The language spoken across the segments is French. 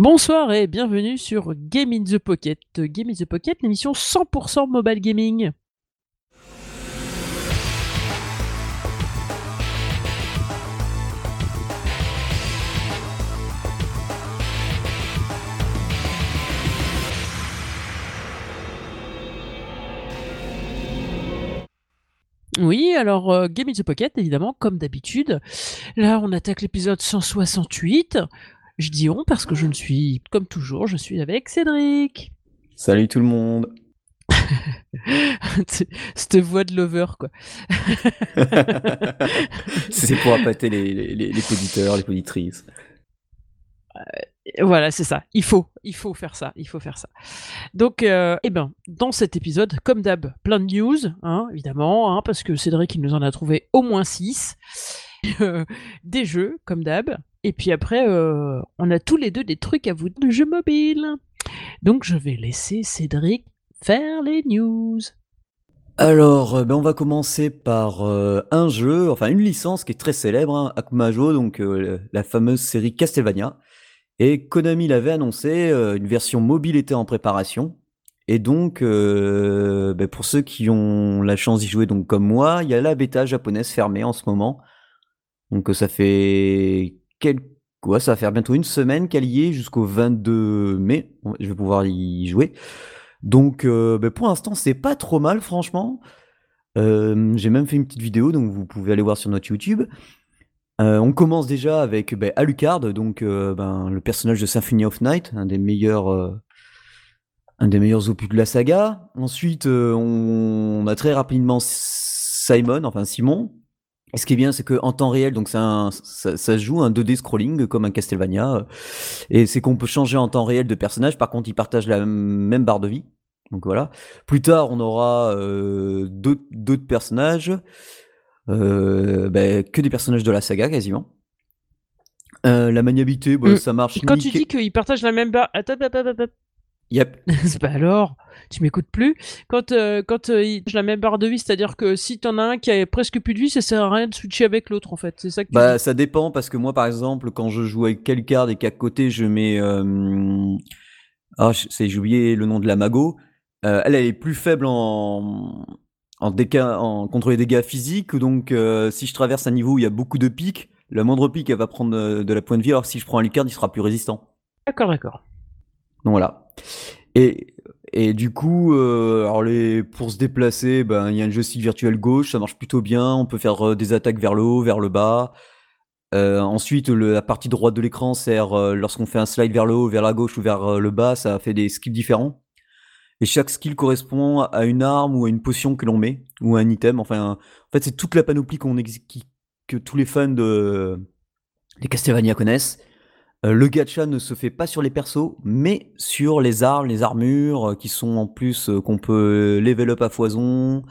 Bonsoir et bienvenue sur Game in the Pocket. Game in the Pocket, l'émission 100% mobile gaming. Oui, alors euh, Game in the Pocket, évidemment, comme d'habitude. Là, on attaque l'épisode 168. Je dis on parce que je ne suis, comme toujours, je suis avec Cédric. Salut tout le monde. Cette voix de lover, quoi. c'est pour appâter les, les, les, les auditeurs, les auditrices. Euh, voilà, c'est ça. Il faut, il faut faire ça, il faut faire ça. Donc, euh, eh ben, dans cet épisode, comme d'hab, plein de news, hein, évidemment, hein, parce que Cédric, il nous en a trouvé au moins 6. Euh, des jeux, comme d'hab. Et puis après, euh, on a tous les deux des trucs à vous de jeux mobiles. Donc, je vais laisser Cédric faire les news. Alors, euh, ben on va commencer par un jeu, enfin une licence qui est très célèbre, hein, Akumajo, donc la fameuse série Castlevania. Et Konami l'avait annoncé, une version mobile était en préparation. Et donc, ben pour ceux qui ont la chance d'y jouer, donc comme moi, il y a la bêta japonaise fermée en ce moment. Donc ça fait quelques... Ouais, ça va faire bientôt une semaine qu'elle y est, jusqu'au 22 mai. Je vais pouvoir y jouer. Donc, euh, ben pour l'instant, c'est pas trop mal, franchement. J'ai même fait une petite vidéo, donc vous pouvez aller voir sur notre YouTube. Euh, on commence déjà avec ben, Alucard, donc euh, ben, le personnage de Symphony of Night, un des meilleurs, un des meilleurs opus de la saga. Ensuite, on a très rapidement Simon, enfin Simon. Et ce qui est bien, c'est qu'en temps réel, donc un, ça, ça, se joue un 2D scrolling comme un Castlevania, et c'est qu'on peut changer en temps réel de personnage. Par contre, ils partagent la même barre de vie. Donc voilà. Plus tard, on aura euh, d'autres personnages, euh, bah, que des personnages de la saga quasiment. Euh, la maniabilité, bah, mmh. ça marche. Quand tu dis qu'ils partagent la même barre, attends, attends, attends. Yep. bah alors, tu m'écoutes plus. Quand euh, quand euh, la même barre de vie, c'est-à-dire que si t'en as un qui a presque plus de vie, ça sert à rien de switcher avec l'autre en fait. C'est ça que Bah dis. ça dépend parce que moi par exemple, quand je joue avec carte et qu'à côté je mets euh... ah c'est j'ai oublié le nom de la mago. Euh, elle elle est plus faible en en en contre les dégâts physiques donc euh, si je traverse un niveau où il y a beaucoup de pics, la moindre pic elle va prendre euh, de la pointe de vie alors si je prends un Lucard, il sera plus résistant. D'accord, d'accord. Donc voilà. Et, et du coup, euh, alors les, pour se déplacer, ben il y a un joystick virtuel gauche, ça marche plutôt bien. On peut faire euh, des attaques vers le haut, vers le bas. Euh, ensuite, la partie droite de l'écran sert lorsqu'on fait un slide vers le haut, vers la gauche ou vers le bas, ça fait des skills différents. Et chaque skill correspond à une arme ou à une potion que l'on met ou à un item. Enfin, en fait, c'est toute la panoplie que tous les fans de des Castlevania connaissent. Euh, le gacha ne se fait pas sur les persos, mais sur les armes, les armures, euh, qui sont en plus euh, qu'on peut level up à foison.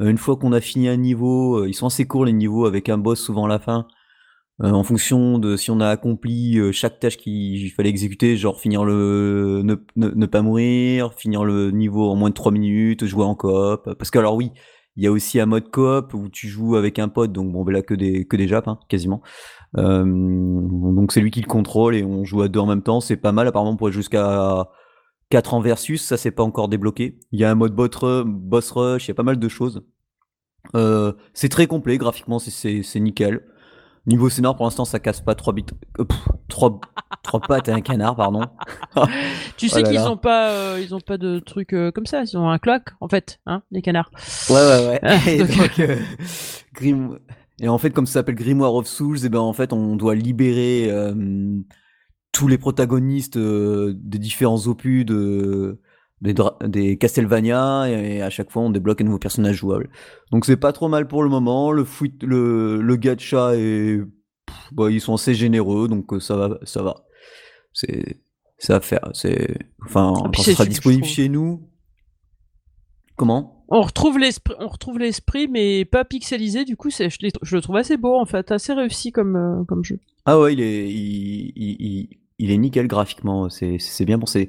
une fois qu'on a fini un niveau, ils sont assez courts les niveaux avec un boss souvent à la fin. en fonction de si on a accompli chaque tâche qu'il fallait exécuter, genre finir le ne, pas mourir, finir le niveau en moins de 3 minutes, jouer en coop. Parce que alors oui, il y a aussi un mode coop où tu joues avec un pote, donc bon, ben là que des que des japs, hein, quasiment. Euh, donc c'est lui qui le contrôle et on joue à deux en même temps. C'est pas mal, apparemment, pour être jusqu'à 4 en versus. Ça, c'est pas encore débloqué. Il y a un mode boss rush, il y a pas mal de choses. Euh, c'est très complet, graphiquement, c'est nickel. Niveau scénar, pour l'instant, ça casse pas 3 bits. Euh, 3, 3 pattes et un canard, pardon. tu sais oh qu'ils ont pas, euh, ils ont pas de trucs euh, comme ça. Ils ont un clock, en fait, hein, les canards. Ouais, ouais, ouais. donc, euh, Grim... et en fait, comme ça s'appelle Grimoire of Souls, et ben en fait, on doit libérer euh, tous les protagonistes euh, des différents opus de des, des Castlevania et à chaque fois on débloque un nouveau personnage jouable. Donc c'est pas trop mal pour le moment. Le fouit, le, le gacha est, pff, bah, ils sont assez généreux donc ça va, ça va. C'est, ça va faire. C'est, enfin, ah, quand ce sera disponible chez nous. Comment? On retrouve l'esprit, on retrouve l'esprit, mais pas pixelisé. Du coup, je, je, le trouve assez beau en fait, assez réussi comme euh, jeu. Ah ouais, il est, nickel graphiquement. C'est, bien pensé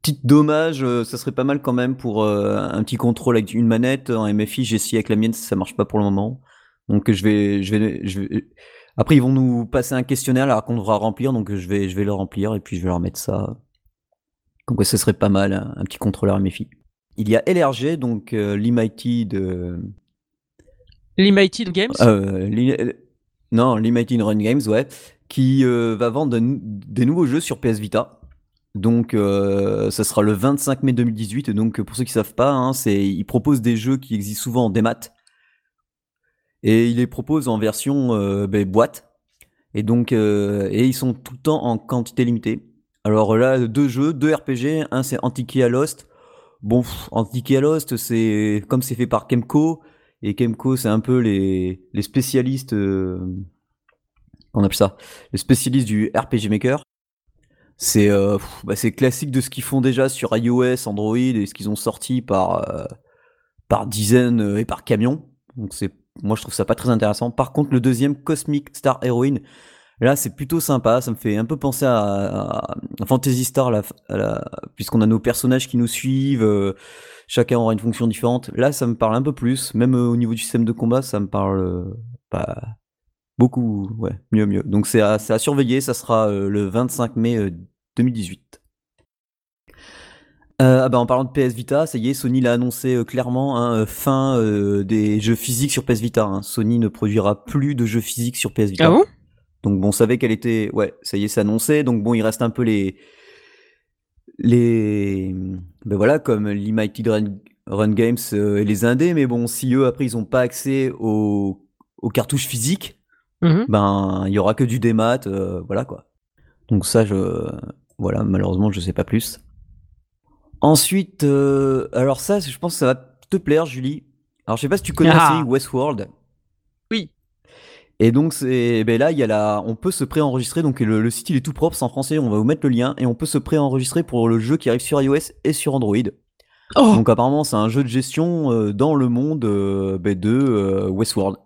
petit dommage, euh, ça serait pas mal quand même pour euh, un petit contrôle avec une manette en MFI. J'ai essayé avec la mienne, ça marche pas pour le moment. Donc je vais, je vais. Après, ils vont nous passer un questionnaire là qu'on devra remplir, donc je vais, je vais le remplir et puis je vais leur mettre ça. Donc ce serait pas mal, un, petit contrôleur MFI. Il y a LRG, donc euh, Limited Games? euh, Non, Limited Run Games, ouais. Qui euh, va vendre des nouveaux jeux sur PS Vita. Donc, euh, ça sera le 25 mai 2018. Donc, pour ceux qui savent pas, hein, c'est, il propose des jeux qui existent souvent en démat. Et il les propose en version ben, boîte. Et donc, et ils sont tout le temps en quantité limitée. Alors là, deux jeux, deux RPG. Un, c'est Antiquia Lost. Bon, Antiquia Lost, c'est comme c'est fait par Kemco. Et Kemco, c'est un peu les, les spécialistes. Euh, on appelle ça? Les spécialistes du RPG Maker. C'est euh, bah, classique de ce qu'ils font déjà sur iOS, Android et ce qu'ils ont sorti par, euh, dizaines et par camions. Donc moi je trouve ça pas très intéressant. Par contre, le deuxième, Cosmic Star Heroine, là c'est plutôt sympa. Ça me fait un peu penser à, Fantasy Star, puisqu'on a nos personnages qui nous suivent. Euh, chacun aura une fonction différente. Là, ça me parle un peu plus. Même euh, au niveau du système de combat, ça me parle euh, beaucoup. Ouais, mieux, mieux. Donc c'est à, surveiller. Ça sera euh, le 25 mai 2018. Ah bah, en parlant de PS Vita, ça y est, Sony l'a annoncé clairement, hein, fin des jeux physiques sur PS Vita. Hein. Sony ne produira plus de jeux physiques sur PS Vita. Ah bon? Donc bon, on savait qu'elle était, ouais, ça y est, c'est annoncé. Donc bon, il reste un peu les les ben voilà comme l'Imited Run, Run Games euh, et les indés mais bon si eux après ils ont pas accès aux, aux cartouches physiques mhm. ben il y aura que du démat euh, voilà quoi donc ça je voilà malheureusement je sais pas plus ensuite euh, alors ça je pense que ça va te plaire Julie alors je sais pas si tu connais la ah. série Westworld et donc c'est ben là il y a la, on peut se préenregistrer donc le, site il est tout propre, c'est en français, on va vous mettre le lien et on peut se préenregistrer pour le jeu qui arrive sur iOS et sur Android. Oh. Donc apparemment c'est un jeu de gestion euh, dans le monde euh, ben, de euh, Westworld.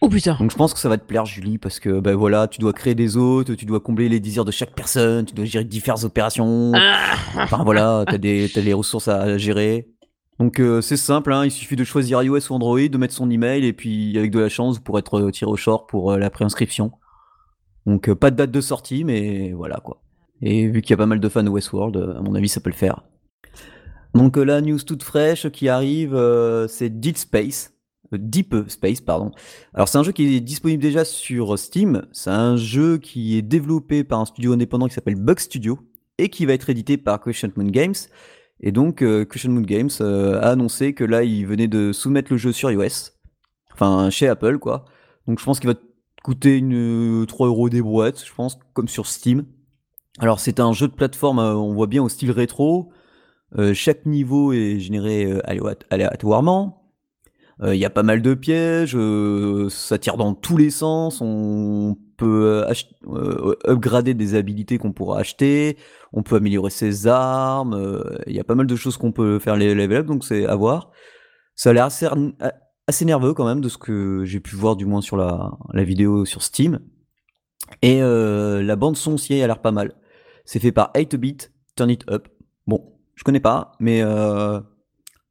Oh putain. Donc je pense que ça va te plaire Julie parce que ben voilà tu dois créer des hôtes, tu dois combler les désirs de chaque personne, tu dois gérer différentes opérations. Ah. Enfin voilà t'as des t'as des ressources à gérer. Donc euh, c'est simple, hein, il suffit de choisir iOS ou Android, de mettre son email et puis avec de la chance vous pourrez être euh, tiré au short pour euh, la préinscription. Donc pas de date de sortie, mais voilà quoi. Et vu qu'il y a pas mal de fans de Westworld, à mon avis ça peut le faire. Donc la news toute fraîche qui arrive, c'est Deep Space. Deep Space, pardon. Alors c'est un jeu qui est disponible déjà sur Steam. C'est un jeu qui est développé par un studio indépendant qui s'appelle Bug Studio et qui va être édité par Question Moon Games. Et donc, euh, Cushion Moon Games euh, a annoncé que là, il venait de soumettre le jeu sur iOS. Enfin, chez Apple, quoi. Donc, je pense qu'il va coûter une 3 euh, euros des boîtes, je pense, comme sur Steam. Alors, c'est un jeu de plateforme, on voit bien au style rétro. chaque niveau est généré aléatoirement. Il y a pas mal de pièges, ça tire dans tous les sens. On peut upgrader des habilités qu'on pourra acheter on peut améliorer ses armes, euh, il y a pas mal de choses qu'on peut faire les level up, donc c'est à voir. Ça a l'air assez, assez nerveux quand même de ce que j'ai pu voir du moins sur la, vidéo sur Steam. Et euh, la bande son aussi a l'air pas mal. C'est fait par 8-bit, Turn It Up. Bon, je connais pas, mais euh,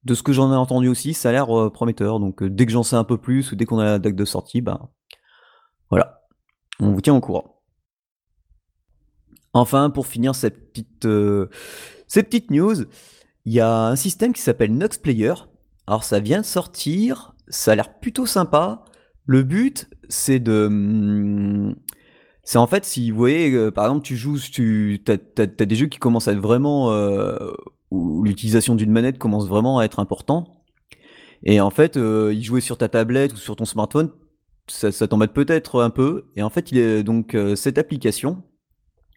de ce que j'en ai entendu aussi, ça a l'air prometteur. Donc dès que j'en sais un peu plus ou dès qu'on a la date de sortie, ben voilà, on vous tient au courant. Enfin, pour finir cette petite, euh, news, il y a un système qui s'appelle Nox Player. Alors ça vient de sortir, ça a l'air plutôt sympa. Le but, c'est de... Hmm, c'est en fait, si vous voyez, euh, par exemple, tu joues, tu as, des jeux qui commencent à être vraiment... Euh, l'utilisation d'une manette commence vraiment à être important. Et en fait, y jouer sur ta tablette ou sur ton smartphone, ça, ça t'embête peut-être un peu. Et en fait, il est donc cette application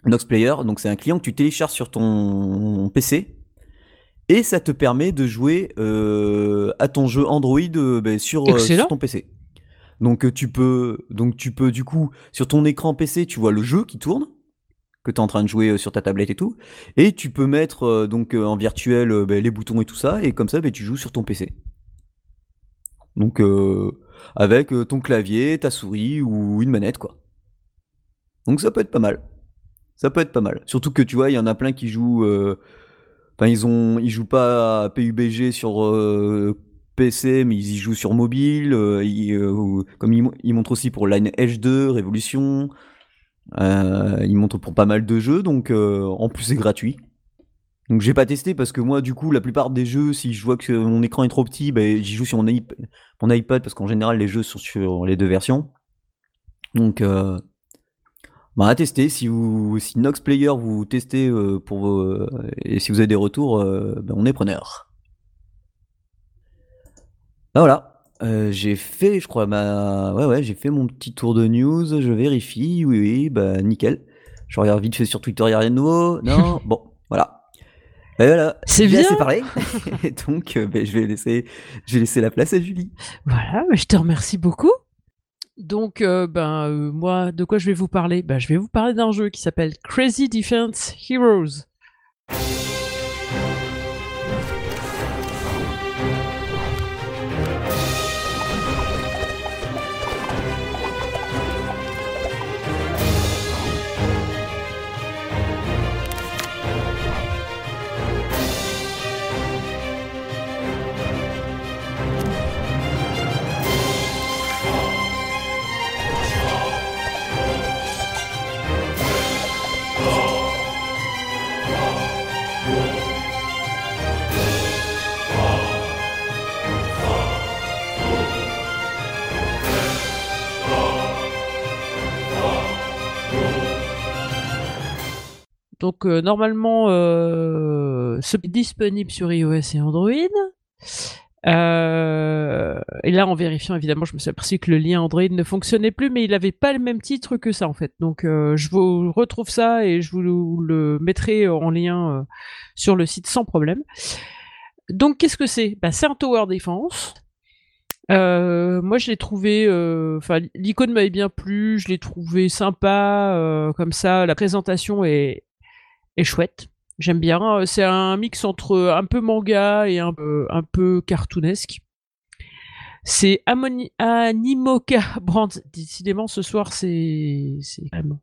Noxplayer, donc c'est un client que tu télécharges sur ton PC et ça te permet de jouer euh, à ton jeu Android euh, ben, sur, euh, sur, ton PC. Donc tu peux donc tu peux du coup sur ton écran PC tu vois le jeu qui tourne que tu es en train de jouer sur ta tablette et tout et tu peux mettre donc en virtuel ben, les boutons et tout ça et comme ça ben, tu joues sur ton PC. Donc avec ton clavier, ta souris ou une manette quoi. Donc ça peut être pas mal. Ça peut être pas mal. Surtout que tu vois, il y en a plein qui jouent. Euh, enfin, ils ont, ils jouent pas à PUBG sur euh, PC, mais ils y jouent sur mobile. comme ils, montrent aussi pour Line Edge 2, Révolution. ils montrent pour pas mal de jeux, donc en plus c'est gratuit. Donc j'ai pas testé parce que moi du coup la plupart des jeux si je vois que mon écran est trop petit, ben, j'y joue sur mon, iPad parce qu'en général les jeux sont sur les deux versions. Donc euh, bah, à tester si vous si Nox Player vous testez euh, pour euh, et si vous avez des retours, ben, on est preneur. Bah, voilà, j'ai fait je crois ma ouais ouais j'ai fait mon petit tour de news, je vérifie oui oui bah nickel. Je regarde vite fait sur Twitter, il n'y a rien de nouveau. Non, bon, voilà. Ben voilà, c'est bien. assez parlé. Donc, euh, ben, je, vais laisser, je vais laisser la place à Julie. Voilà, je te remercie beaucoup. Donc, euh, ben, euh, moi, de quoi je vais vous parler? Ben, Je vais vous parler d'un jeu qui s'appelle Crazy Defense Heroes. Donc euh, normalement, euh, c'est disponible sur iOS et Android. Euh, et là, en vérifiant, évidemment, je me suis aperçu que le lien Android ne fonctionnait plus, mais il n'avait pas le même titre que ça, en fait. Donc, je vous retrouve ça et je vous le mettrai en lien sur le site sans problème. Donc, qu'est-ce que c'est? Bah, C'est un tower defense. moi, je l'ai trouvé. Enfin, l'icône m'avait bien plu. Je l'ai trouvé sympa, comme ça. La présentation est, est chouette. J'aime bien. Euh, c'est un mix entre un peu manga et un peu, un peu cartoonesque. C'est Animoka Brand. Décidément, ce soir, c'est vraiment.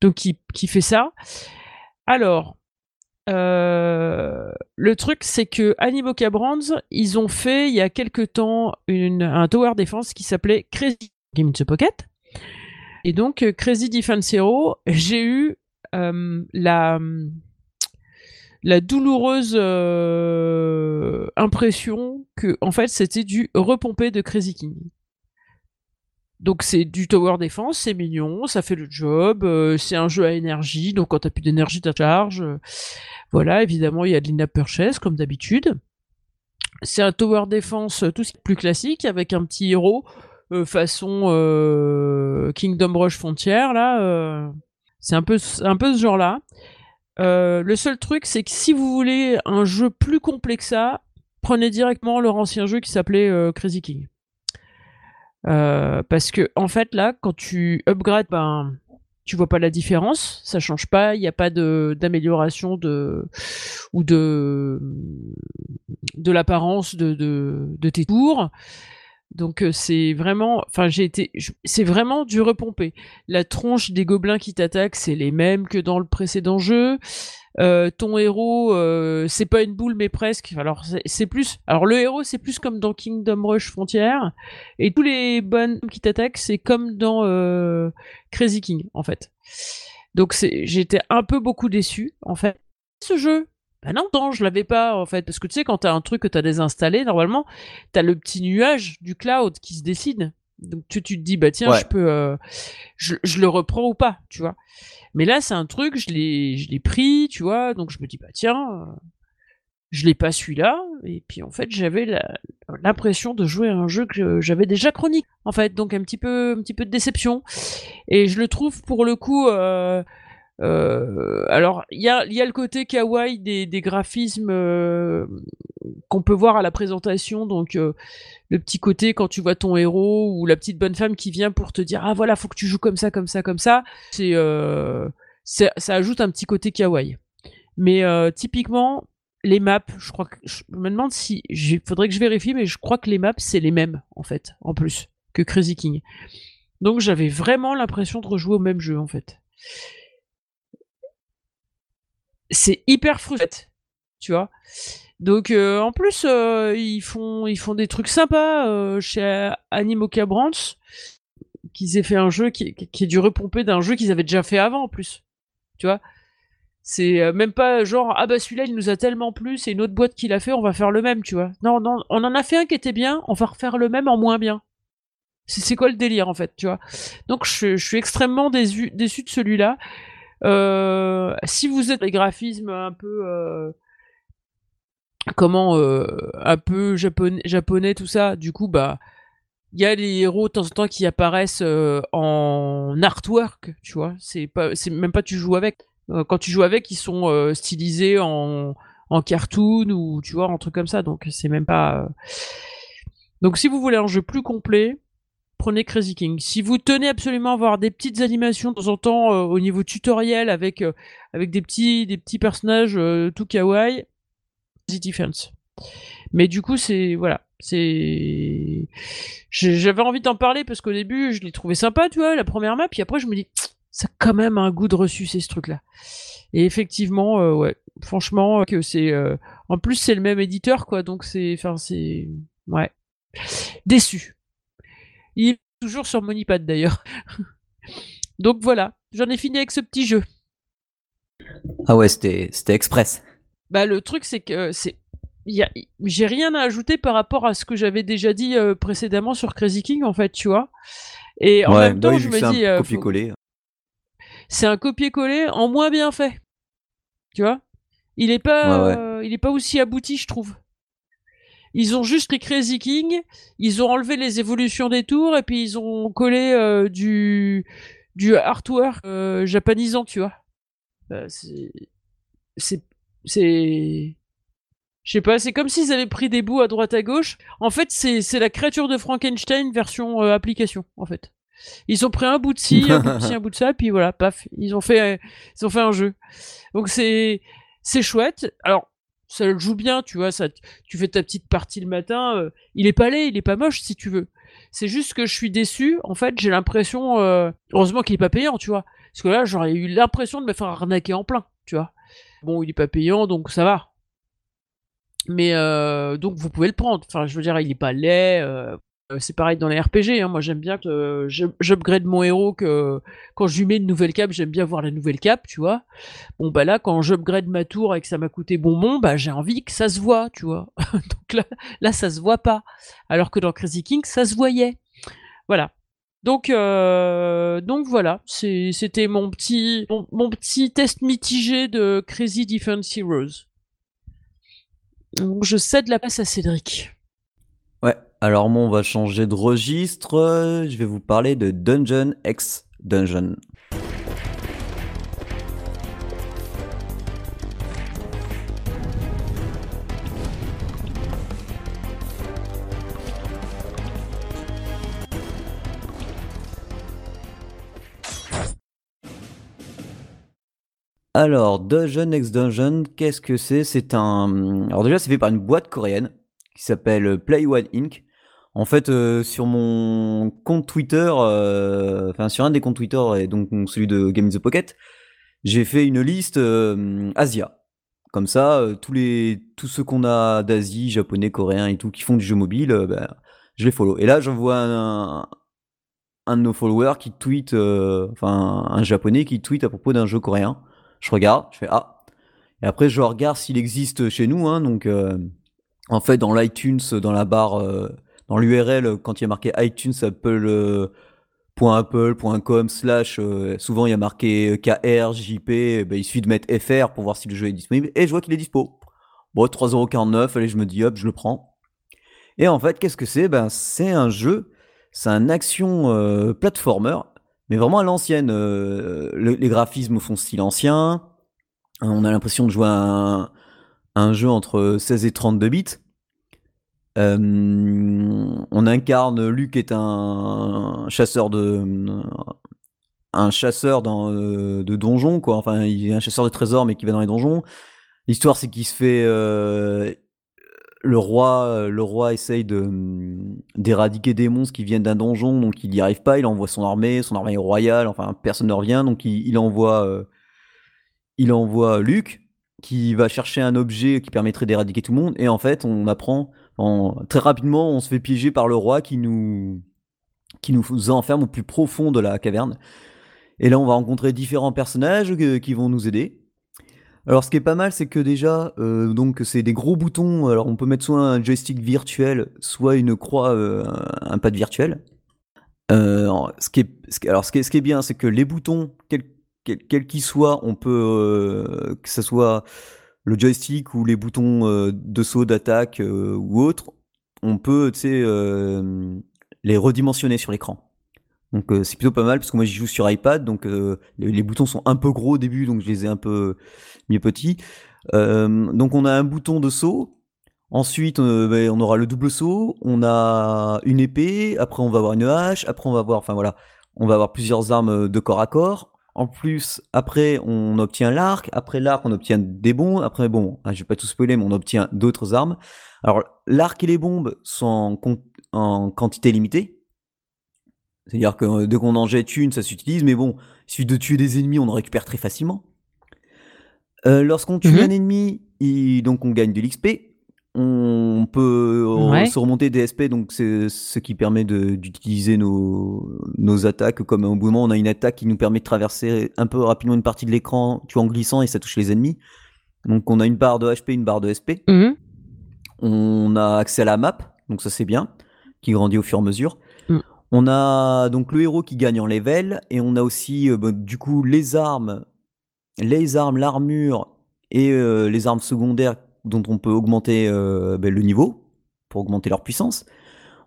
Donc, qui, qui fait ça. Alors, euh, le truc, c'est que Animoca Brands, ils ont fait il y a quelque temps une, un tower defense qui s'appelait Crazy Game the Pocket. Et donc, euh, Crazy Defense Hero, j'ai eu la, la douloureuse euh, impression que en fait c'était du repompé de Crazy King. Donc c'est du tower defense, c'est mignon, ça fait le job, euh, c'est un jeu à énergie, donc quand t'as plus d'énergie t'as charge. voilà, évidemment il y a de l'in purchase comme d'habitude. C'est un tower defense tout ce qui est plus classique avec un petit héros façon Kingdom Rush Frontier là c'est un peu, un peu ce genre-là. Euh, le seul truc, c'est que si vous voulez un jeu plus complexe que ça, prenez directement leur ancien jeu qui s'appelait euh, Crazy King. Euh, parce que en fait là, quand tu upgrades, ben tu vois pas la différence, ça change pas, il n'y a pas d'amélioration de ou de de l'apparence de, de, de tes tours. Donc euh, c'est vraiment, enfin j'ai été, c'est vraiment du repompé. La tronche des gobelins qui t'attaquent, c'est les mêmes que dans le précédent jeu. Euh, ton héros, euh, c'est pas une boule mais presque. Alors c'est plus, alors le héros c'est plus comme dans Kingdom Rush Frontier, et tous les bonnes qui t'attaquent c'est comme dans Crazy King en fait. Donc j'étais un peu beaucoup déçu en fait. Ce jeu, ben non, non, je l'avais pas en fait, parce que tu sais, quand t'as un truc que t'as désinstallé, normalement, t'as le petit nuage du cloud qui se décide. Donc tu, tu te dis, bah tiens, je peux, euh, je, je, le reprends ou pas, tu vois. Mais là, c'est un truc, je l'ai, je l'ai pris, tu vois, donc je me dis, bah tiens, euh, je l'ai pas celui-là, et puis en fait, j'avais l'impression de jouer à un jeu que j'avais déjà chronique, en fait, donc un petit peu, un petit peu de déception. Et je le trouve pour le coup. Euh, euh, alors, il y a, le côté kawaii des, des graphismes euh, qu'on peut voir à la présentation. Donc, euh, le petit côté quand tu vois ton héros ou la petite bonne femme qui vient pour te dire ah voilà, faut que tu joues comme ça, comme ça, comme ça. C'est, ça ajoute un petit côté kawaii. Mais typiquement, les maps, je crois que je me demande si, il faudrait que je vérifie, mais je crois que les maps c'est les mêmes en fait, en plus que Crazy King. Donc j'avais vraiment l'impression de rejouer au même jeu en fait c'est hyper frustrant, tu vois. Donc en plus ils font ils font des trucs sympas chez Animoca Brands qu'ils aient fait un jeu qui, qui est du repompé d'un jeu qu'ils avaient déjà fait avant en plus. Tu vois c'est euh, même pas genre ah bah celui-là il nous a tellement plu, c'est une autre boîte qui l'a fait, on va faire le même, tu vois. Non non, on en a fait un qui était bien, on va refaire le même en moins bien. C'est quoi le délire en fait, tu vois Donc je, suis extrêmement déçu, déçu de celui-là. Euh, si vous êtes les graphismes un peu euh, comment un peu japonais, japonais tout ça, du coup bah il y a les héros de temps en temps qui apparaissent en artwork, tu vois. C'est pas, c'est même pas tu joues avec. Euh, quand tu joues avec, ils sont euh, stylisés en, en cartoon ou tu vois, un truc comme ça. Donc c'est même pas. Euh. Donc si vous voulez un jeu plus complet, prenez Crazy King. Si vous tenez absolument à avoir des petites animations de temps en temps au niveau tutoriel avec avec des petits des petits personnages tout kawaii, Crazy Defense. Mais du coup c'est voilà, c'est j'avais envie d'en parler parce qu'au début je l'ai trouvé sympa, tu vois, la première map, puis après je me dis ça a quand même un goût de reçu, c'est ce truc-là. Et effectivement, euh, ouais, franchement, que c'est. Euh, en plus, c'est le même éditeur, quoi, donc c'est. Enfin, c'est. Ouais. Déçu. Il est toujours sur Monipad d'ailleurs. donc voilà, j'en ai fini avec ce petit jeu. Ah ouais, c'était express. Bah, le truc, c'est que c'est. J'ai rien à ajouter par rapport à ce que j'avais déjà dit euh, précédemment sur Crazy King, en fait, tu vois. Et en même temps, je me dis. copier-coller c'est un copier-coller en moins bien fait. Tu vois? Il est pas, euh, il est pas aussi abouti, je trouve. Ils ont juste pris Crazy King, ils ont enlevé les évolutions des tours et puis ils ont collé euh, du du artwork euh, japonisant, tu vois. Bah, c'est c'est c'est je sais pas, c'est comme s'ils avaient pris des bouts à droite à gauche. En fait, c'est c'est la créature de Frankenstein version application en fait. Ils ont pris un bout de ci, un bout de ci, un bout de ça, puis voilà, paf, ils ont fait, ils ont fait un jeu. Donc c'est, c'est chouette. Alors, ça le joue bien, tu vois, ça, tu fais ta petite partie le matin. Euh, il est pas laid, il est pas moche, si tu veux. C'est juste que je suis déçu. En fait, j'ai l'impression, euh, heureusement qu'il est pas payant, tu vois. Parce que là, j'aurais eu l'impression de me faire arnaquer en plein, tu vois. Bon, il est pas payant, donc ça va. Mais euh, donc vous pouvez le prendre. Enfin, je veux dire, il est pas laid. Euh, c'est pareil dans les RPG. Hein. Moi, j'aime bien que euh, j'upgrade mon héros que quand je lui mets une nouvelle cape, j'aime bien voir la nouvelle cape, tu vois. Bon bah là, quand j'upgrade ma tour et que ça m'a coûté bonbon, bah j'ai envie que ça se voit, tu vois. Donc là, là, ça se voit pas. Alors que dans Crazy King, ça se voyait. Voilà. Donc, euh, donc voilà, c'était mon petit, mon, petit test mitigé de Crazy Defense Heroes. Je cède la place à Cédric. Alors moi on va changer de registre, je vais vous parler de Dungeon X Dungeon. Alors, Dungeon X Dungeon, qu'est-ce que c'est? C'est un... Alors déjà, c'est fait par une boîte coréenne qui s'appelle Play One Inc. En fait, euh, sur mon compte Twitter, euh, enfin sur un des comptes Twitter et donc celui de Game in the Pocket, j'ai fait une liste euh, Asia. Comme ça, tous les tous ceux qu'on a d'Asie, japonais, coréens et tout qui font du jeu mobile, ben, je les follow. Et là, j'en vois un, un, de nos followers qui tweet, enfin un japonais qui tweet à propos d'un jeu coréen. Je regarde, je fais ah. Et après, je regarde s'il existe chez nous. Hein, donc, en fait, dans l'iTunes, dans la barre dans l'URL, quand il y a marqué iTunes Apple. .apple.com slash souvent il y a marqué KR, JP, ben, il suffit de mettre FR pour voir si le jeu est disponible et je vois qu'il est dispo. Bon, 3,49€, allez, je me dis hop, je le prends. Et en fait, qu'est-ce que c'est? Ben, c'est un jeu, c'est un action euh, platformer, mais vraiment à l'ancienne. les graphismes font style ancien. On a l'impression de jouer à un, jeu entre 16 et 32 bits. Euh, on incarne Luc est un chasseur de un chasseur dans, euh, de donjons quoi. Enfin, il est un chasseur de trésors mais qui va dans les donjons. L'histoire c'est qu'il se fait euh, le roi le roi essaye de d'éradiquer des monstres qui viennent d'un donjon donc il n'y arrive pas, il envoie son armée, son armée royale, enfin personne ne revient donc il, envoie il envoie Luc qui va chercher un objet qui permettrait d'éradiquer tout le monde. Et en fait, on apprend très rapidement, on se fait piéger par le roi qui nous, qui nous enferme au plus profond de la caverne. Et là, on va rencontrer différents personnages euh, qui vont nous aider. Alors, ce qui est pas mal, c'est que déjà, euh, donc, c'est des gros boutons. Alors, on peut mettre soit un joystick virtuel, soit une croix, euh, un pad virtuel. ce qui est, alors, ce qui est, ce qui est bien, c'est que les boutons, quels qu'ils soient, on peut, que ce soit le joystick ou les boutons de saut, d'attaque ou autre, on peut, sais, les redimensionner sur l'écran. Donc c'est plutôt pas mal parce que moi j'y joue sur iPad, donc les, boutons sont un peu gros au début, donc je les ai un peu mis petits. donc on a un bouton de saut. Ensuite, ben, on aura le double saut. On a une épée. Après, on va avoir une hache. Après, on va avoir, enfin voilà, on va avoir plusieurs armes de corps à corps. En plus, après, on obtient l'arc. Après l'arc, on obtient des bombes. Après, bon, ah, je vais pas tout spoiler, mais on obtient d'autres armes. Alors, l'arc et les bombes sont en, quantité limitée. C'est-à-dire que euh, dès qu'on en jette une, ça s'utilise. Mais bon, il suffit de tuer des ennemis, on en récupère très facilement. Euh, lorsqu'on tue mhm. un ennemi, donc on gagne de l'XP on peut se remonter des SP, donc c'est ce qui permet d'utiliser nos, nos, attaques. Comme au bout moment, on a une attaque qui nous permet de traverser un peu rapidement une partie de l'écran, tu en glissant et ça touche les ennemis. Donc on a une barre de HP, une barre de SP. Mhm. On a accès à la map, donc ça c'est bien, qui grandit au fur et à mesure. Mm. On a donc le héros qui gagne en level et on a aussi euh, bah, du coup les armes, les armes, l'armure et euh, les armes secondaires dont on peut augmenter euh, ben, le niveau pour augmenter leur puissance.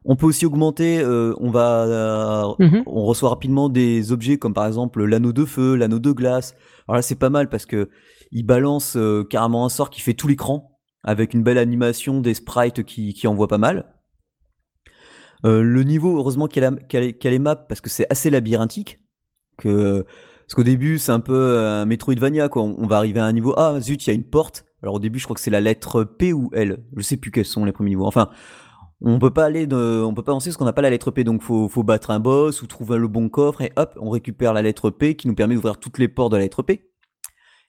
On peut aussi augmenter, euh, on va, euh, mhm. on reçoit rapidement des objets comme par exemple l'anneau de feu, l'anneau de glace. Alors là c'est pas mal parce que il balance carrément un sort qui fait tout l'écran avec une belle animation des sprites qui, qui envoient pas mal. le niveau, heureusement qu'il a, les maps parce que c'est assez labyrinthique. Que, parce qu'au début c'est un peu un Metroidvania quoi. On, on va arriver à un niveau, ah zut, il y a une porte alors au début, je crois que c'est la lettre P ou L. Je sais plus quels sont les premiers niveaux. Enfin, on peut pas aller on peut pas avancer parce qu'on n'a pas la lettre P. Donc faut, faut battre un boss ou trouver le bon coffre et hop, on récupère la lettre P qui nous permet d'ouvrir toutes les portes de la lettre P.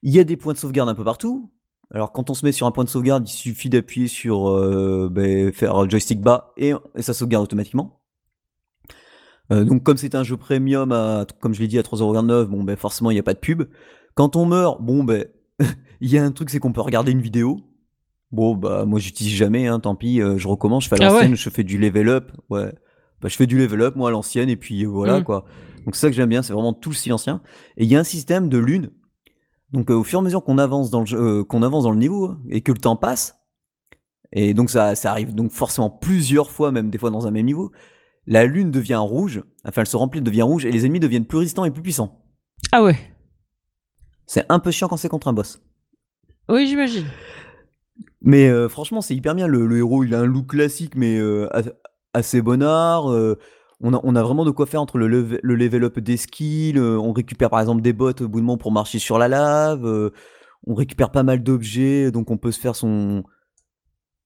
Il y a des points de sauvegarde un peu partout. Alors quand on se met sur un point de sauvegarde, il suffit d'appuyer sur euh, ben, faire joystick bas et, ça sauvegarde automatiquement. Euh, donc comme c'est un jeu premium, comme je l'ai dit à 3,29€, bon ben forcément il n'y a pas de pub. Quand on meurt, bon ben il y a un truc, c'est qu'on peut regarder une vidéo. Bon, bah, moi, j'utilise jamais, hein, tant pis, euh, je recommence, je fais à ah l'ancienne, je fais du level up, ouais. Bah, je fais du level up, moi, à l'ancienne, et puis euh, voilà, mm. quoi. Donc, c'est ça que j'aime bien, c'est vraiment tout le silencien. Et il y a un système de lune. Donc, euh, au fur et à mesure qu'on avance dans le jeu, qu'on avance dans le niveau, hein, et que le temps passe, et donc, ça, ça arrive donc forcément plusieurs fois, même des fois dans un même niveau, la lune devient rouge, enfin, elle se remplit, elle devient rouge, et les ennemis deviennent plus résistants et plus puissants. Ah ouais. C'est un peu chiant quand c'est contre un boss. Oui, j'imagine. Mais euh, franchement, c'est hyper bien. Le, héros, il a un look classique, mais euh, assez bonnard. Euh, on, a, vraiment de quoi faire entre le, le level up des skills. on récupère par exemple des bottes au bout de moment pour marcher sur la lave. on récupère pas mal d'objets, donc on peut se faire son.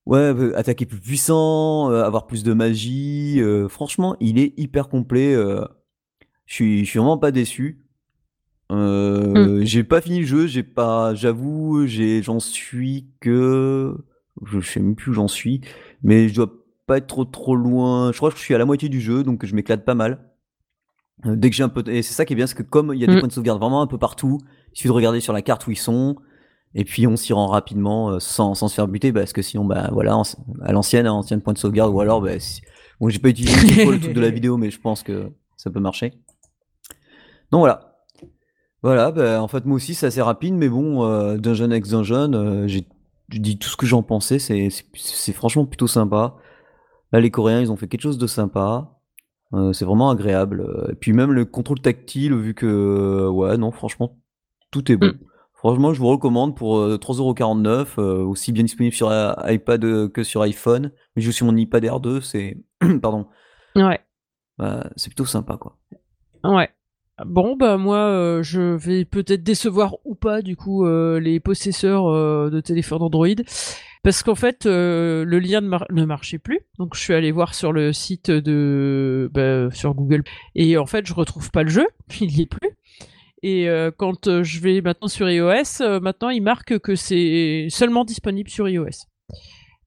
Ouais, attaquer plus puissant, avoir plus de magie. franchement, il est hyper complet. Je suis, je suis vraiment pas déçu. Euh, mmh. J'ai pas fini le jeu, j'ai pas, j'avoue, j'ai, j'en suis que, je sais même plus où j'en suis, mais je dois pas être trop trop loin. Je crois que je suis à la moitié du jeu, donc je m'éclate pas mal. Euh, dès que j'ai un peu, et c'est ça qui est bien, c'est que comme il y a des mmh. points de sauvegarde vraiment un peu partout, il suffit de regarder sur la carte où ils sont, et puis on s'y rend rapidement euh, sans, sans se faire buter, parce que sinon, bah voilà, à l'ancienne, à l'ancienne point de sauvegarde, ou alors, bah, bon, j'ai pas utilisé le truc de la vidéo, mais je pense que ça peut marcher. Donc voilà, voilà, bah, en fait, moi aussi, c'est assez rapide, mais bon, euh, Dungeon X Dungeon, euh, j'ai dit tout ce que j'en pensais, c'est franchement plutôt sympa. Là, les Coréens, ils ont fait quelque chose de sympa. Euh, c'est vraiment agréable. Et puis même le contrôle tactile, vu que, ouais, non, franchement, tout est bon. Mm. Franchement, je vous recommande pour 3,49€, aussi bien disponible sur iPad que sur iPhone. Mais j'ai aussi mon iPad R2, c'est, pardon, Ouais. bah, c'est plutôt sympa, quoi. Ouais. Bon, bah moi, euh, je vais peut-être décevoir ou pas, du coup, euh, les possesseurs euh, de téléphone Android. Parce qu'en fait, le lien ne, marchait plus. Donc, je suis allé voir sur le site de. Bah, sur Google. Et en fait, je retrouve pas le jeu. Il y est plus. Et quand je vais maintenant sur iOS, maintenant il marque que c'est seulement disponible sur iOS.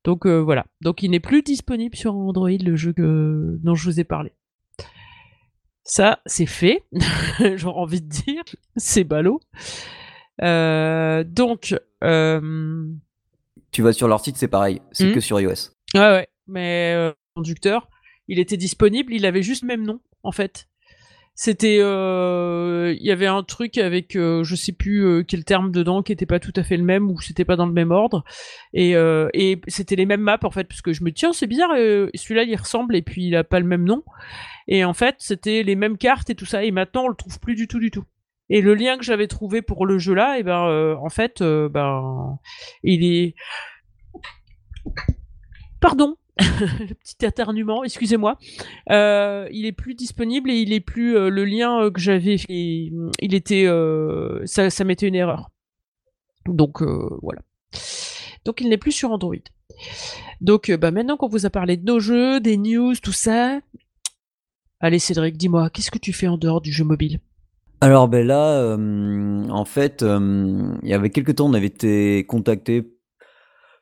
Donc voilà. Donc il n'est plus disponible sur Android le jeu dont je vous ai parlé. Ça, c'est fait. J'aurais envie de dire, c'est ballot. donc. Tu vas sur leur site, c'est pareil. C'est hmm. que sur iOS. Ouais, ouais. Mais le conducteur, il était disponible, il avait juste le même nom, en fait. C'était, euh, il y avait un truc avec, euh, je sais plus euh, quel terme dedans, qui était pas tout à fait le même ou c'était pas dans le même ordre, et, et c'était les mêmes maps en fait, parce que je me tiens c'est bizarre, celui-là il ressemble et puis il a pas le même nom, et en fait c'était les mêmes cartes et tout ça, et maintenant on le trouve plus du tout du tout. Et le lien que j'avais trouvé pour le jeu là, et ben en fait, ben il est, pardon, le petit éternuement, excusez-moi. Euh, il est plus disponible et il est plus euh, le lien euh, que j'avais. Il était, ça, ça mettait une erreur. Donc voilà. Donc il n'est plus sur Android. Donc bah, maintenant qu'on vous a parlé de nos jeux, des news, tout ça, allez Cédric, dis-moi, qu'est-ce que tu fais en dehors du jeu mobile? Alors ben là, en fait, il y avait quelques temps, on avait été contacté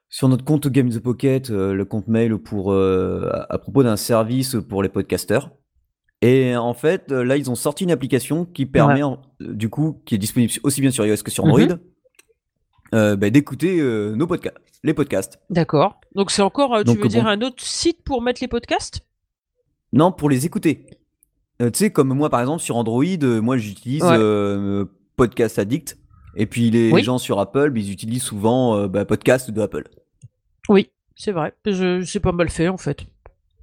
sur notre compte Game the Pocket, euh, le compte mail pour euh, à, propos d'un service pour les podcasters. Et en fait, euh, là, ils ont sorti une application qui permet, du coup, qui est disponible aussi bien sur iOS que sur Android, mhm. bah, d'écouter nos podcasts, les podcasts. D'accord. Donc c'est encore, tu veux dire, un autre site pour mettre les podcasts? Non, pour les écouter. tu sais, comme moi, par exemple, sur Android, moi, j'utilise Podcast Addict. Et puis les gens sur Apple, ils utilisent souvent bah, podcast de Apple. Oui, c'est vrai. C'est pas mal fait en fait.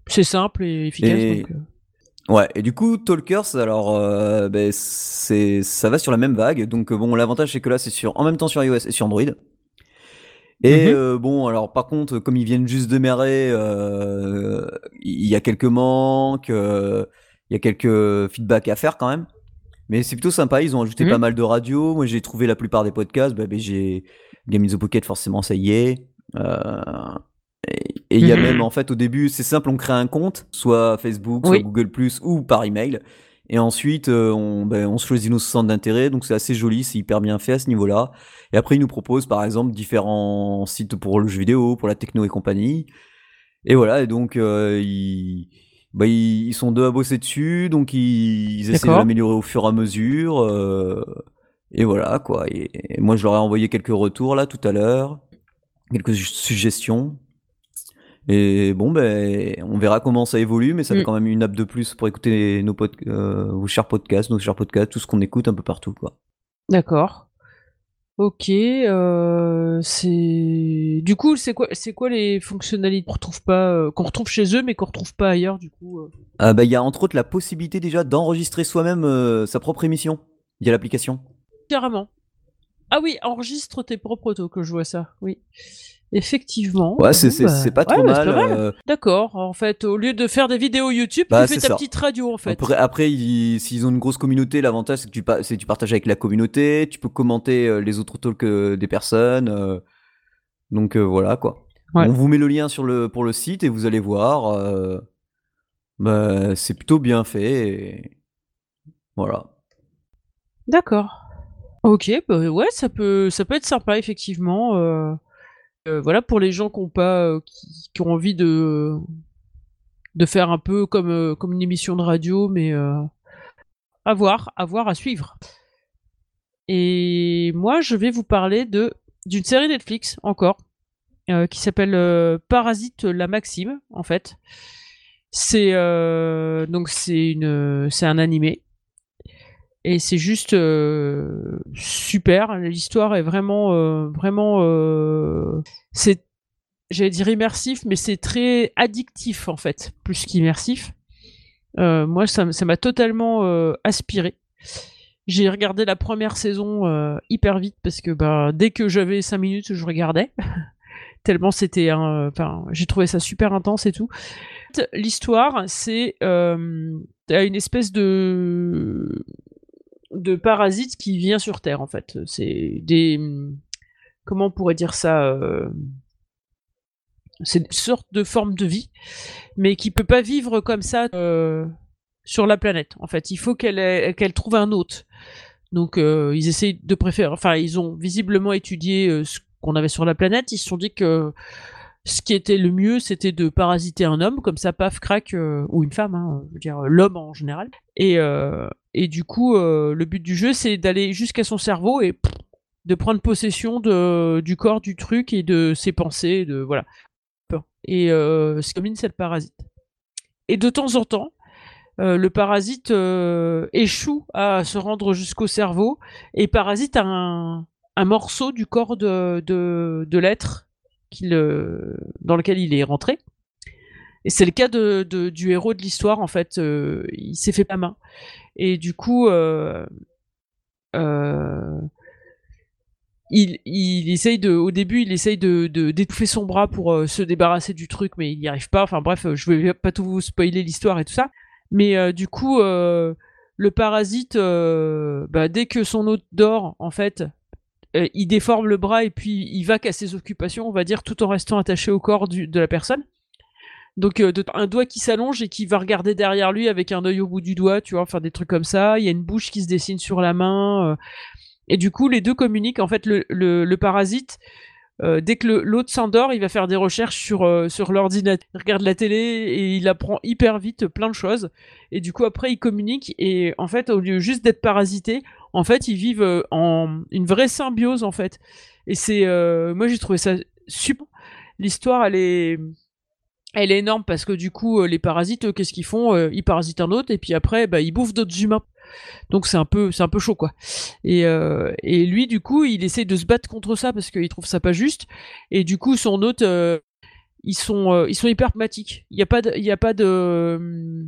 C'est simple et efficace. Et... Euh. Ouais, et du coup, Talkers, alors, euh, ben, c'est, ça va sur la même vague. Donc, bon, l'avantage, c'est que là, c'est sur, en même temps sur iOS et sur Android. Et mhm. euh, bon, alors, par contre, comme ils viennent juste de démarrer, il y a quelques manques, il y a quelques feedbacks à faire quand même. Mais c'est plutôt sympa, ils ont ajouté mhm. pas mal de radios. Moi, j'ai trouvé la plupart des podcasts. Bah, ben, j'ai Game in the Pocket, forcément, ça y est. Euh, et il y a mhm. même, en fait, au début, c'est simple, on crée un compte, soit Facebook, soit Google Plus ou par email. Et ensuite, euh, on, ben, on choisit nos centres d'intérêt, donc c'est assez joli, c'est hyper bien fait à ce niveau-là. Et après, ils nous proposent, par exemple, différents sites pour le jeu vidéo, pour la techno et compagnie. Et voilà, et donc, euh, ils, bah, ils, sont deux à bosser dessus, donc ils, ils essaient de l'améliorer au fur et à mesure. Euh, et voilà, quoi. Et, et, moi, je leur ai envoyé quelques retours, là, tout à l'heure quelques suggestions. Et bon, ben, on verra comment ça évolue, mais ça fait mm. quand même une app de plus pour écouter nos pod euh, vos chers podcasts, nos chers podcasts, tout ce qu'on écoute un peu partout, quoi. D'accord. Ok. Euh, c'est du coup, c'est quoi, c'est quoi les fonctionnalités qu'on retrouve pas, euh, qu'on retrouve chez eux, mais qu'on retrouve pas ailleurs, du coup Ah bah, il y a entre autres la possibilité déjà d'enregistrer soi-même sa propre émission via l'application. Carrément. Ah oui, enregistre tes propres autos, que je vois ça. Oui. Effectivement. Ouais, c'est bah, pas trop mal. Euh. D'accord. En fait, au lieu de faire des vidéos YouTube, bah, tu fais ta petite radio, en fait. Après, après s'ils ont une grosse communauté, l'avantage, c'est que tu, tu partages avec la communauté, tu peux commenter euh, les autres talks euh, des personnes. donc voilà, quoi. On vous met le lien sur le, pour le site et vous allez voir. Bah, c'est plutôt bien fait. Voilà. D'accord. Ok, bah ouais, ça peut, ça peut être sympa effectivement. Euh, euh, voilà pour les gens qui ont pas, euh, qui, ont envie de, faire un peu comme, une émission de radio, mais à voir, à voir, à suivre. Et moi, je vais vous parler de d'une série Netflix encore qui s'appelle Parasite la Maxime en fait. C'est donc une, c'est un animé et c'est juste euh, super. L'histoire est vraiment, euh, vraiment, euh, c'est, j'allais dire immersif, mais c'est très addictif en fait, plus qu'immersif. moi, ça, m'a totalement aspiré. J'ai regardé la première saison hyper vite parce que bah, dès que j'avais 5 minutes, je regardais. Tellement c'était, enfin, j'ai trouvé ça super intense et tout. L'histoire, c'est une espèce de de parasite qui vient sur Terre, en fait. C'est des. Comment on pourrait dire ça euh, C'est une sorte de forme de vie, mais qui peut pas vivre comme ça euh, sur la planète. En fait, il faut qu'elle trouve un hôte. Donc ils essayent de préférer, enfin ils ont visiblement étudié ce qu'on avait sur la planète. Ils se sont dit que ce qui était le mieux, c'était de parasiter un homme, comme ça, paf, crac, ou une femme, hein, je veux dire l'homme en général. Et, et du coup, le but du jeu, c'est d'aller jusqu'à son cerveau et de prendre possession de, du corps du truc et de ses pensées, de voilà. Et euh, domine, c'est le parasite. Et de temps en temps, euh, le parasite euh, échoue à se rendre jusqu'au cerveau et parasite un, un morceau du corps de, de, de l'être euh, dans lequel il est rentré. Et c'est le cas du héros de l'histoire, en fait. Euh, il s'est fait pas main. Et du coup, euh, il, essaye de, au début, il essaye de, d'étouffer son bras pour se débarrasser du truc, mais il n'y arrive pas. Enfin bref, je vais pas tout vous spoiler l'histoire et tout ça. Mais du coup, le parasite, bah, dès que son hôte dort, en fait, il déforme le bras et puis il va qu'à ses occupations, on va dire, tout en restant attaché au corps de la personne. Donc un doigt qui s'allonge et qui va regarder derrière lui avec un œil au bout du doigt, tu vois, faire des trucs comme ça. Il y a une bouche qui se dessine sur la main. Et du coup, les deux communiquent. En fait, le, parasite, euh, dès que l'autre s'endort, il va faire des recherches sur, euh, sur l'ordinateur. Il regarde la télé et il apprend hyper vite plein de choses. Et du coup, après, il communique. Et en fait, au lieu juste d'être parasité, en fait, ils vivent euh, en une vraie symbiose, en fait. Et c'est. moi, j'ai trouvé ça super. L'histoire, elle est. Elle est énorme parce que du coup, les parasites, qu'est-ce qu'ils font Ils parasitent un autre et puis après, bah, ils bouffent d'autres humains donc c'est un peu c'est un peu chaud quoi. Et, euh, et lui du coup il essaie de se battre contre ça parce qu'il trouve ça pas juste. Et du coup son hôte euh, ils sont euh, ils sont hyper pragmatiques. Il y a pas de il y a pas de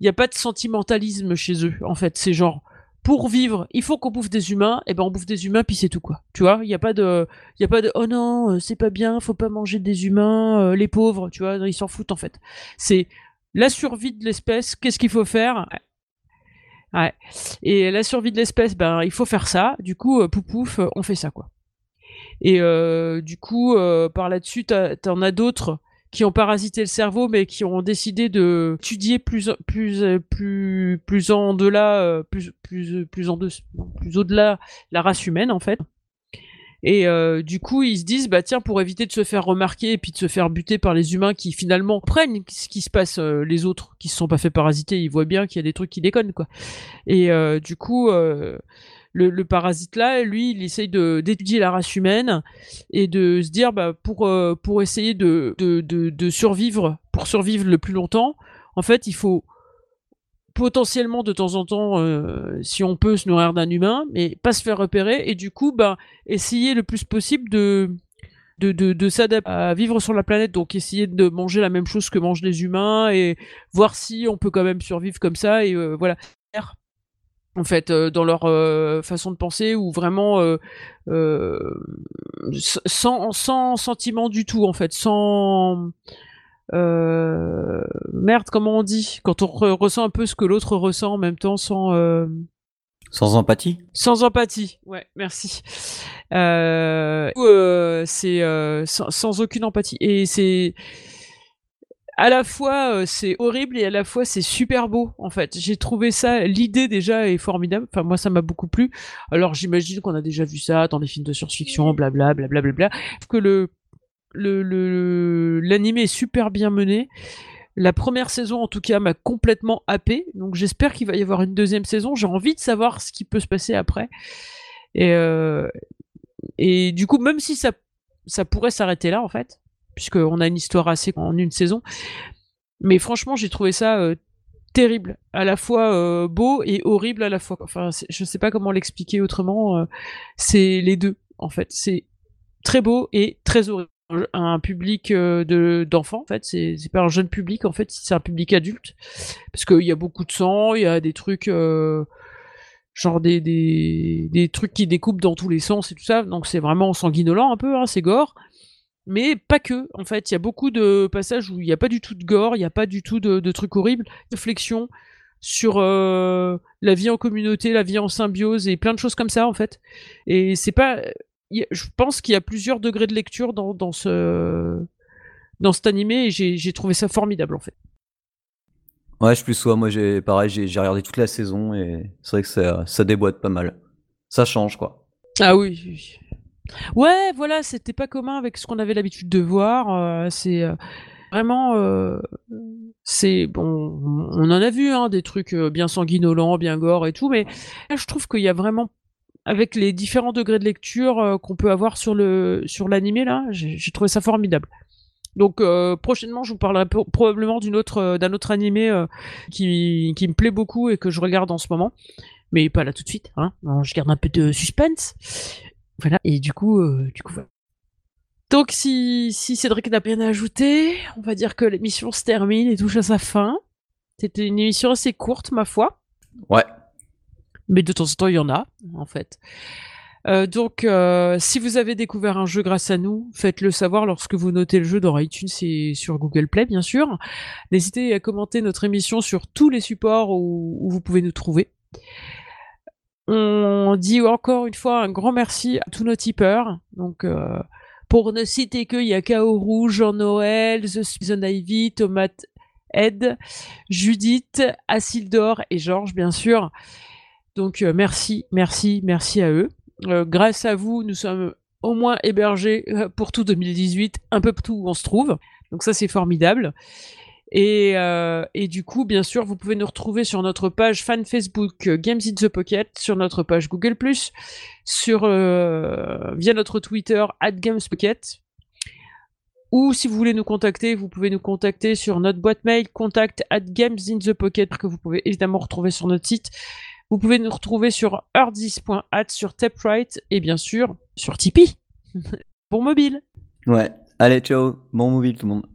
il a pas de sentimentalisme chez eux en fait. C'est genre pour vivre, il faut qu'on bouffe des humains, et ben on bouffe des humains puis c'est tout quoi. Tu vois, il y a pas de il y a pas de oh non, c'est pas bien, faut pas manger des humains, les pauvres, tu vois, ils s'en foutent en fait. C'est la survie de l'espèce, qu'est-ce qu'il faut faire? Et la survie de l'espèce, ben il faut faire ça. Du coup, euh, poupouf, euh, on fait ça quoi. Et euh, du coup, par là-dessus, t'en as d'autres qui ont parasité le cerveau, mais qui ont décidé de étudier plus plus plus plus en delà, plus plus plus en deux, plus au-delà la race humaine en fait. Et euh, du coup, ils se disent, bah tiens, pour éviter de se faire remarquer et puis de se faire buter par les humains qui finalement prennent ce qui se passe, euh, les autres qui se sont pas fait parasiter, ils voient bien qu'il y a des trucs qui déconnent, quoi. Et euh, du coup, le, parasite là, lui, il essaye d'étudier la race humaine et de se dire, bah pour pour essayer de, de de, de survivre, pour survivre le plus longtemps, en fait, il faut potentiellement de temps en temps, euh, si on peut se nourrir d'un humain, mais pas se faire repérer, et du coup, bah, essayer le plus possible de, de, de, s'adapter à vivre sur la planète, donc essayer de manger la même chose que mangent les humains, et voir si on peut quand même survivre comme ça, et euh, voilà. En fait, euh, dans leur façon de penser, ou vraiment sans, sans sentiment du tout, en fait, sans euh, merde, comment on dit? Quand on ressent un peu ce que l'autre ressent en même temps sans. Euh, sans empathie? Sans empathie, ouais, merci. Euh, euh c'est euh, sans, sans, aucune empathie. Et c'est. À la fois, c'est horrible et à la fois, c'est super beau, en fait. J'ai trouvé ça. L'idée déjà est formidable. Enfin, moi, ça m'a beaucoup plu. Alors, j'imagine qu'on a déjà vu ça dans des films de science-fiction, blablabla, blablabla. Bla, bla. Que le le l'animé est super bien mené. La première saison, en tout cas, m'a complètement happé. Donc, j'espère qu'il va y avoir une deuxième saison. J'ai envie de savoir ce qui peut se passer après. Et, euh, et du coup, même si ça, ça pourrait s'arrêter là, en fait, puisqu'on a une histoire assez en une saison. Mais franchement, j'ai trouvé ça euh, terrible, à la fois euh, beau et horrible à la fois. Enfin, je sais pas comment l'expliquer autrement. c'est les deux, en fait. C'est très beau et très horrible un public euh, de d'enfants en fait c'est pas un jeune public en fait c'est un public adulte parce qu'il y a beaucoup de sang il y a des trucs euh, genre des, des des trucs qui découpent dans tous les sens et tout ça donc c'est vraiment sanguinolent un peu hein, c'est gore mais pas que en fait il y a beaucoup de passages où il n'y a pas du tout de gore il n'y a pas du tout de, de trucs horribles réflexion sur euh, la vie en communauté la vie en symbiose et plein de choses comme ça en fait et c'est pas je pense qu'il y a plusieurs degrés de lecture dans, dans ce dans cet animé et j'ai trouvé ça formidable en fait. Ouais, je plus sois. Moi, j'ai pareil, j'ai regardé toute la saison et c'est vrai que ça, ça déboîte pas mal. Ça change, quoi. Ah oui. Ouais, voilà, c'était pas commun avec ce qu'on avait l'habitude de voir. Euh, c'est euh, vraiment, euh, c'est bon, on en a vu hein, des trucs bien sanguinolents, bien gore et tout, mais je trouve qu'il y a vraiment, avec les différents degrés de lecture qu'on peut avoir sur le sur l'animé là, j'ai trouvé ça formidable. Donc prochainement, je vous parlerai probablement d'une autre d'un autre animé qui, qui me plaît beaucoup et que je regarde en ce moment mais pas là tout de suite. Hein. je garde un peu de suspense. Voilà, et du coup, euh, du coup, voilà. Donc, si, si Cédric n'a rien à ajouter, on va dire que l'émission se termine et touche à sa fin. C'était une émission assez courte, ma foi. Ouais. Mais de temps en temps, il y en a, en fait. Euh, donc, euh, si vous avez découvert un jeu grâce à nous, faites-le savoir lorsque vous notez le jeu dans iTunes et sur Google Play, bien sûr. N'hésitez à commenter notre émission sur tous les supports où vous pouvez nous trouver. On dit encore une fois un grand merci à tous nos tipeurs. Donc, euh, pour ne citer que, il y a K.O. Rouge, Jean-Noël, The Season Ivy, Tomate Ed, Judith, Asildor et Georges, bien sûr. Donc, euh, merci, merci, merci à eux. Euh, grâce à vous, nous sommes au moins hébergés pour tout 2018, un peu partout où on se trouve. Donc ça, c'est formidable. Et, euh, et, du coup, bien sûr, vous pouvez nous retrouver sur notre page fan Facebook euh, Games in the Pocket, sur notre page Google+, sur euh, via notre Twitter @gamespocket. Ou si vous voulez nous contacter, vous pouvez nous contacter sur notre boîte mail contact at gamesinthepocket que vous pouvez évidemment retrouver sur notre site. Vous pouvez nous retrouver sur earthis.at, sur Taprite et bien sûr sur Tipeee pour mobile. Ouais. Allez, ciao. Bon mobile tout le monde.